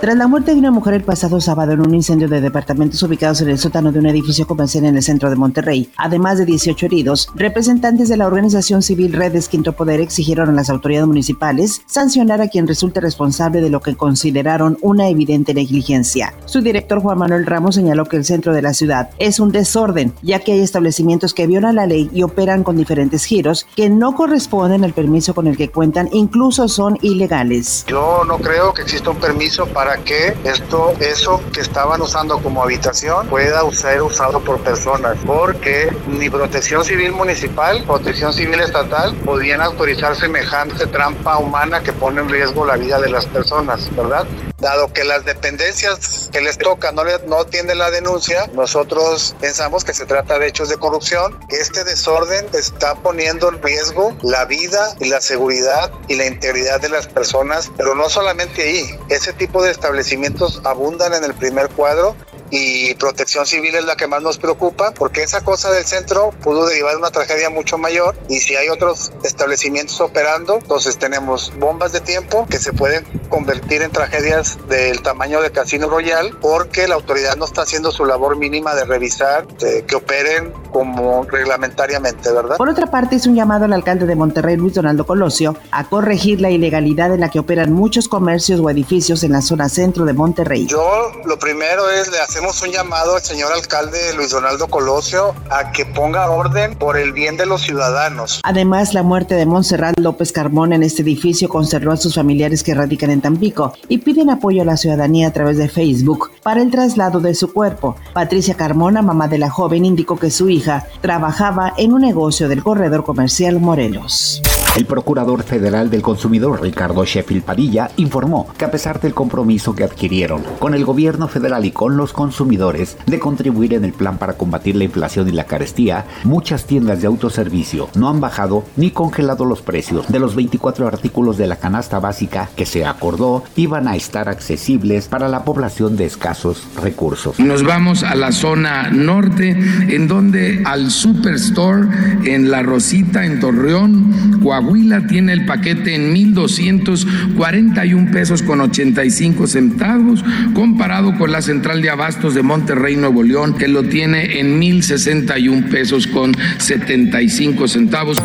Tras la muerte de una mujer el pasado sábado en un incendio de departamentos ubicados en el sótano de un edificio comercial en el centro de Monterrey, además de 18 heridos, representantes de la organización civil Redes Quinto Poder exigieron a las autoridades municipales sancionar a quien resulte responsable de lo que consideraron una evidente negligencia. Su director Juan Manuel Ramos señaló que el centro de la ciudad es un desorden, ya que hay establecimientos que violan la ley y operan con diferentes giros que no corresponden al permiso con el que cuentan, incluso son ilegales. Yo no creo que exista un permiso para que esto, eso que estaban usando como habitación pueda ser usado por personas, porque ni protección civil municipal, protección civil estatal podían autorizar semejante trampa humana que pone en riesgo la vida de las personas, ¿verdad? Dado que las dependencias que les toca no, no atienden la denuncia, nosotros pensamos que se trata de hechos de corrupción, este desorden está poniendo en riesgo la vida y la seguridad y la integridad de las personas, pero no solamente ahí, ese tipo de establecimientos abundan en el primer cuadro y protección civil es la que más nos preocupa porque esa cosa del centro pudo derivar de una tragedia mucho mayor y si hay otros establecimientos operando, entonces tenemos bombas de tiempo que se pueden convertir en tragedias del tamaño de Casino Royal porque la autoridad no está haciendo su labor mínima de revisar que operen como reglamentariamente, ¿verdad? Por otra parte, es un llamado al alcalde de Monterrey, Luis Donaldo Colosio, a corregir la ilegalidad en la que operan muchos comercios o edificios en la zona centro de Monterrey. Yo lo primero es le hacemos un llamado al señor alcalde Luis Donaldo Colosio a que ponga orden por el bien de los ciudadanos. Además, la muerte de Montserrat López Carmona en este edificio conservó a sus familiares que radican en Tampico y piden apoyo a la ciudadanía a través de Facebook para el traslado de su cuerpo. Patricia Carmona, mamá de la joven, indicó que su hija trabajaba en un negocio del corredor comercial Morelos. El procurador federal del consumidor, Ricardo Sheffield Padilla, informó que a pesar del compromiso que adquirieron con el gobierno federal y con los consumidores de contribuir en el plan para combatir la inflación y la carestía, muchas tiendas de autoservicio no han bajado ni congelado los precios de los 24 artículos de la canasta básica que se acordó iban a estar accesibles para la población de escasos recursos. Nos vamos a la zona norte, en donde al Superstore, en La Rosita, en Torreón, Coahuila tiene el paquete en 1.241 pesos con 85 centavos, comparado con la central de abastos de Monterrey, Nuevo León, que lo tiene en 1.061 pesos con 75 centavos.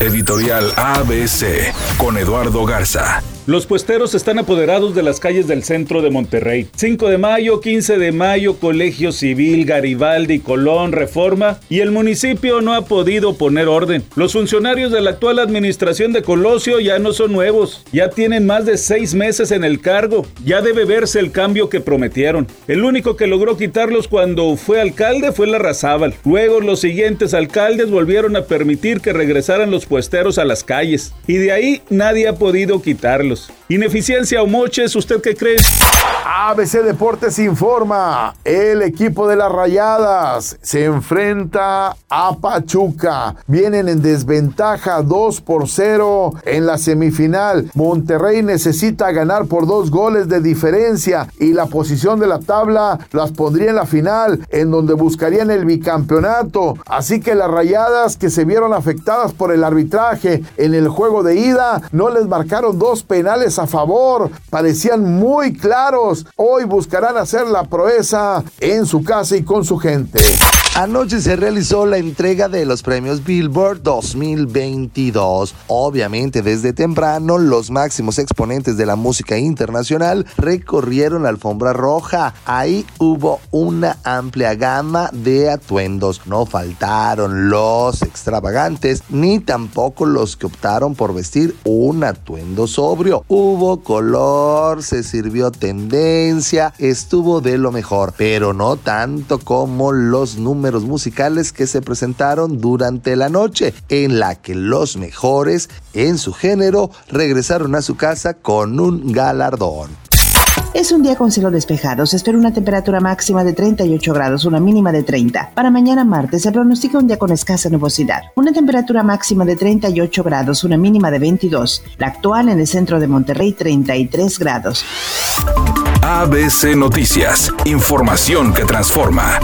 Editorial ABC con Eduardo Garza. Los puesteros están apoderados de las calles del centro de Monterrey. 5 de mayo, 15 de mayo, Colegio Civil, Garibaldi, Colón, Reforma y el municipio no ha podido poner orden. Los funcionarios de la actual administración de Colosio ya no son nuevos, ya tienen más de seis meses en el cargo, ya debe verse el cambio que prometieron. El único que logró quitarlos cuando fue alcalde fue la Razábal. Luego los siguientes alcaldes volvieron a permitir que regresaran los puesteros a las calles y de ahí nadie ha podido quitarlos. Ineficiencia o moches, ¿usted qué cree? ABC Deportes informa, el equipo de las Rayadas se enfrenta a Pachuca. Vienen en desventaja 2 por 0 en la semifinal. Monterrey necesita ganar por dos goles de diferencia y la posición de la tabla las pondría en la final, en donde buscarían el bicampeonato. Así que las Rayadas que se vieron afectadas por el arbitraje en el juego de ida no les marcaron dos penales a favor. Parecían muy claros hoy buscarán hacer la proeza en su casa y con su gente. Anoche se realizó la entrega de los premios Billboard 2022. Obviamente desde temprano los máximos exponentes de la música internacional recorrieron la alfombra roja. Ahí hubo una amplia gama de atuendos. No faltaron los extravagantes ni tampoco los que optaron por vestir un atuendo sobrio. Hubo color, se sirvió tendencia, estuvo de lo mejor, pero no tanto como los números musicales que se presentaron durante la noche, en la que los mejores en su género regresaron a su casa con un galardón. Es un día con cielo despejado. Se espera una temperatura máxima de 38 grados, una mínima de 30. Para mañana martes se pronostica un día con escasa nubosidad. Una temperatura máxima de 38 grados, una mínima de 22. La actual en el centro de Monterrey, 33 grados. ABC Noticias. Información que transforma.